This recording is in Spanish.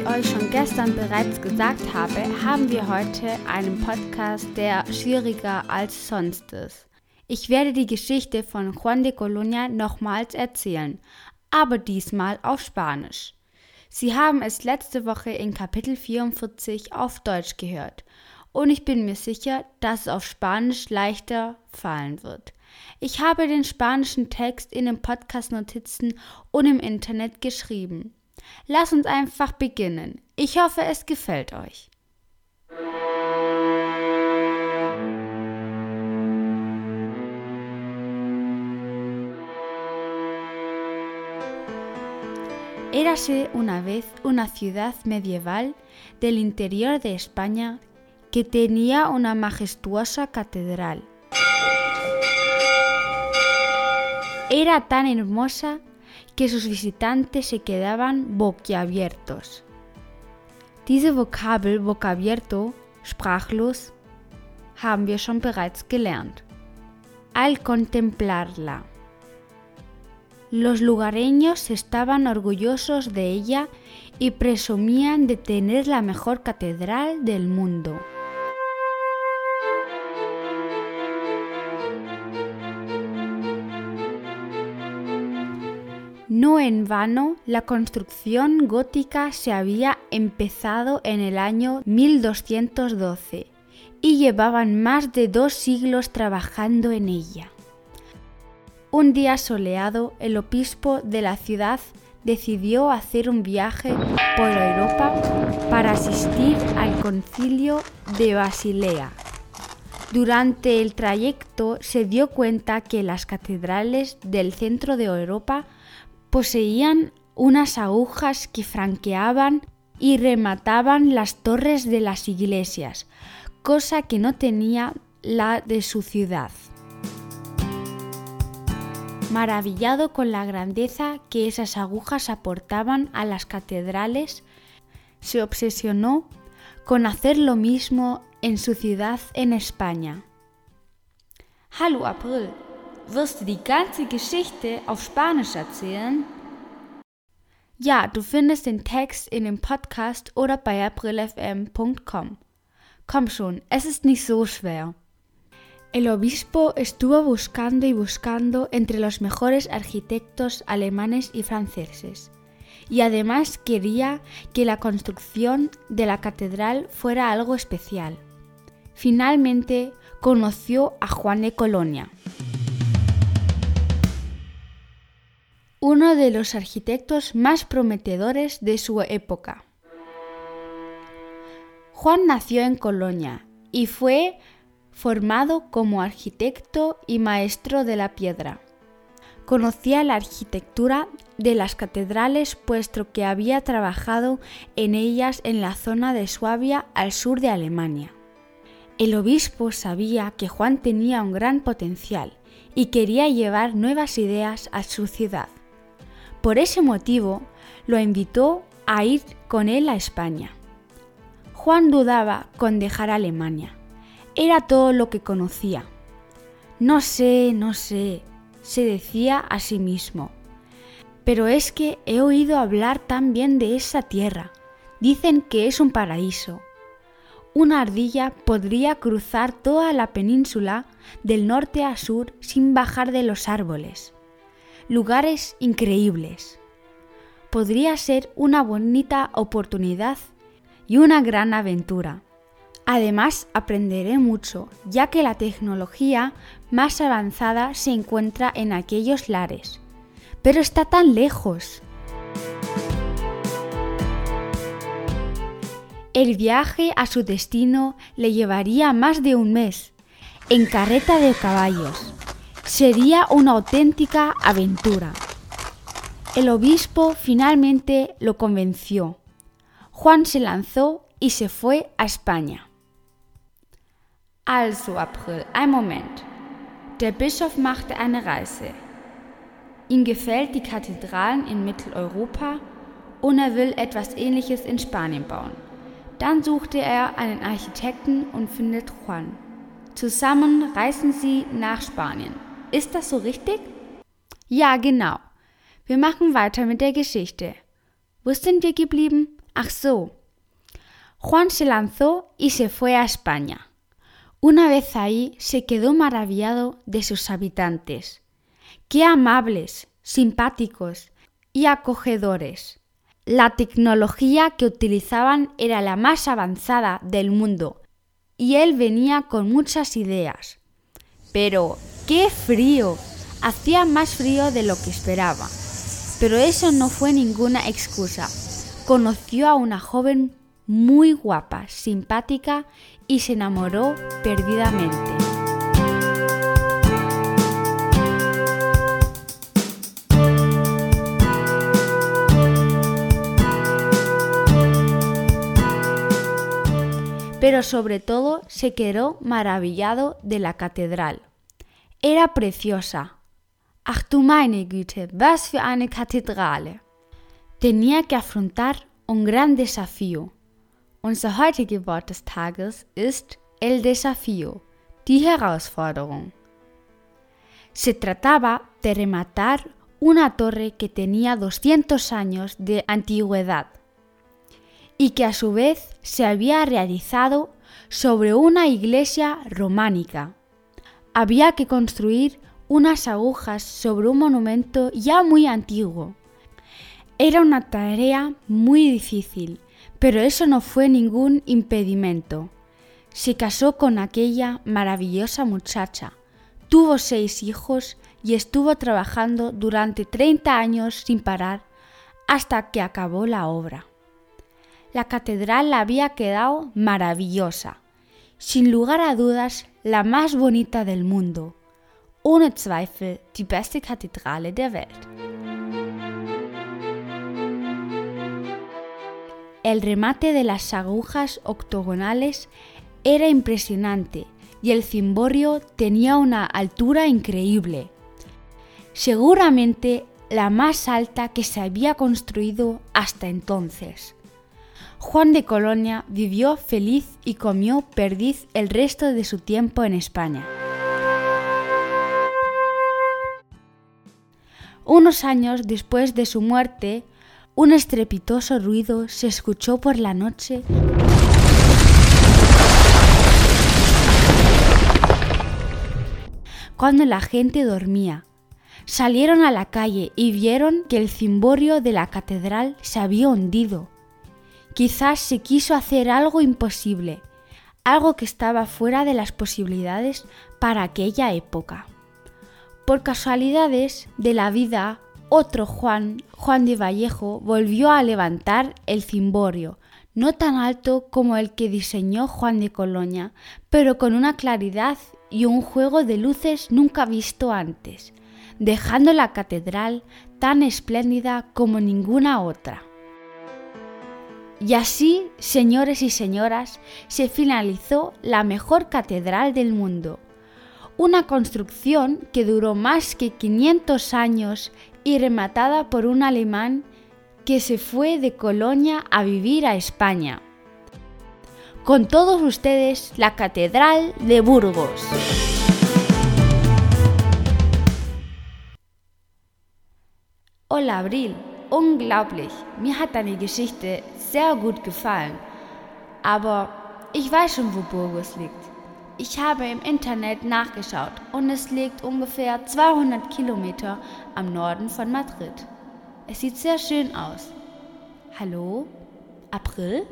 euch schon gestern bereits gesagt habe, haben wir heute einen Podcast, der schwieriger als sonst ist. Ich werde die Geschichte von Juan de Colonia nochmals erzählen, aber diesmal auf Spanisch. Sie haben es letzte Woche in Kapitel 44 auf Deutsch gehört und ich bin mir sicher, dass es auf Spanisch leichter fallen wird. Ich habe den spanischen Text in den Podcast-Notizen und im Internet geschrieben. Lass uns einfach beginnen. Ich hoffe, es gefällt euch. Érase una vez una ciudad medieval del interior de España que tenía una majestuosa catedral. Era tan hermosa que sus visitantes se quedaban boquiabiertos. Diese Vokabel boquiabierto, sprachlos, haben wir schon bereits. Al contemplarla. Los lugareños estaban orgullosos de ella y presumían de tener la mejor catedral del mundo. No en vano, la construcción gótica se había empezado en el año 1212 y llevaban más de dos siglos trabajando en ella. Un día soleado, el obispo de la ciudad decidió hacer un viaje por Europa para asistir al concilio de Basilea. Durante el trayecto se dio cuenta que las catedrales del centro de Europa poseían unas agujas que franqueaban y remataban las torres de las iglesias, cosa que no tenía la de su ciudad. Maravillado con la grandeza que esas agujas aportaban a las catedrales, se obsesionó con hacer lo mismo en su ciudad en España. Hallo April, Wirst du die ganze Geschichte auf Spanisch erzählen? Ja, du findest den Text in dem Podcast oder bei aprilfm.com. Komm schon, es ist nicht so schwer. El obispo estuvo buscando y buscando entre los mejores arquitectos alemanes y franceses, y además quería que la construcción de la catedral fuera algo especial. Finalmente conoció a Juan de Colonia. Uno de los arquitectos más prometedores de su época. Juan nació en Colonia y fue formado como arquitecto y maestro de la piedra. Conocía la arquitectura de las catedrales puesto que había trabajado en ellas en la zona de Suabia al sur de Alemania. El obispo sabía que Juan tenía un gran potencial y quería llevar nuevas ideas a su ciudad. Por ese motivo, lo invitó a ir con él a España. Juan dudaba con dejar Alemania. Era todo lo que conocía. No sé, no sé, se decía a sí mismo. Pero es que he oído hablar tan bien de esa tierra. Dicen que es un paraíso. Una ardilla podría cruzar toda la península del norte a sur sin bajar de los árboles lugares increíbles. Podría ser una bonita oportunidad y una gran aventura. Además, aprenderé mucho, ya que la tecnología más avanzada se encuentra en aquellos lares. Pero está tan lejos. El viaje a su destino le llevaría más de un mes, en carreta de caballos. Sería una auténtica aventura. El obispo finalmente lo convenció. Juan se lanzó y se fue a España. Also, April, ein Moment. Der Bischof machte eine Reise. Ihm gefällt die Kathedralen in Mitteleuropa und er will etwas Ähnliches in Spanien bauen. Dann suchte er einen Architekten und findet Juan. Zusammen reisen sie nach Spanien. Ist das so richtig? Ja, genau. Wir machen weiter mit der Geschichte. Wo sind wir geblieben? Ach so. Juan se lanzó y se fue a España. Una vez ahí se quedó maravillado de sus habitantes. Qué amables, simpáticos y acogedores. La tecnología que utilizaban era la más avanzada del mundo y él venía con muchas ideas. Pero, ¡qué frío! Hacía más frío de lo que esperaba. Pero eso no fue ninguna excusa. Conoció a una joven muy guapa, simpática y se enamoró perdidamente. Pero sobre todo se quedó maravillado de la catedral. Era preciosa. Ach du meine Güte, was für eine Kathedrale. Tenía que afrontar un gran desafío. Unser heutiges Wort des Tages ist el desafío, die Herausforderung. Se trataba de rematar una torre que tenía 200 años de antigüedad y que a su vez se había realizado sobre una iglesia románica. Había que construir unas agujas sobre un monumento ya muy antiguo. Era una tarea muy difícil pero eso no fue ningún impedimento. Se casó con aquella maravillosa muchacha, tuvo seis hijos y estuvo trabajando durante 30 años sin parar hasta que acabó la obra. La catedral había quedado maravillosa, sin lugar a dudas la más bonita del mundo, ohne Zweifel die beste Kathedrale der Welt. El remate de las agujas octogonales era impresionante y el cimborrio tenía una altura increíble. Seguramente la más alta que se había construido hasta entonces. Juan de Colonia vivió feliz y comió perdiz el resto de su tiempo en España. Unos años después de su muerte, un estrepitoso ruido se escuchó por la noche cuando la gente dormía. Salieron a la calle y vieron que el cimborrio de la catedral se había hundido. Quizás se quiso hacer algo imposible, algo que estaba fuera de las posibilidades para aquella época. Por casualidades de la vida, otro Juan, Juan de Vallejo, volvió a levantar el cimborio, no tan alto como el que diseñó Juan de Colonia, pero con una claridad y un juego de luces nunca visto antes, dejando la catedral tan espléndida como ninguna otra. Y así, señores y señoras, se finalizó la mejor catedral del mundo, una construcción que duró más que 500 años y rematada por un alemán que se fue de Colonia a vivir a España. Con todos ustedes, la Catedral de Burgos. Hola Abril, unglaublich, mir hat deine Geschichte sehr gut gefallen. Aber ich weiß schon, wo Burgos liegt. Ich habe im Internet nachgeschaut und es liegt ungefähr 200 Kilometer am Norden von Madrid. Es sieht sehr schön aus. Hallo? April?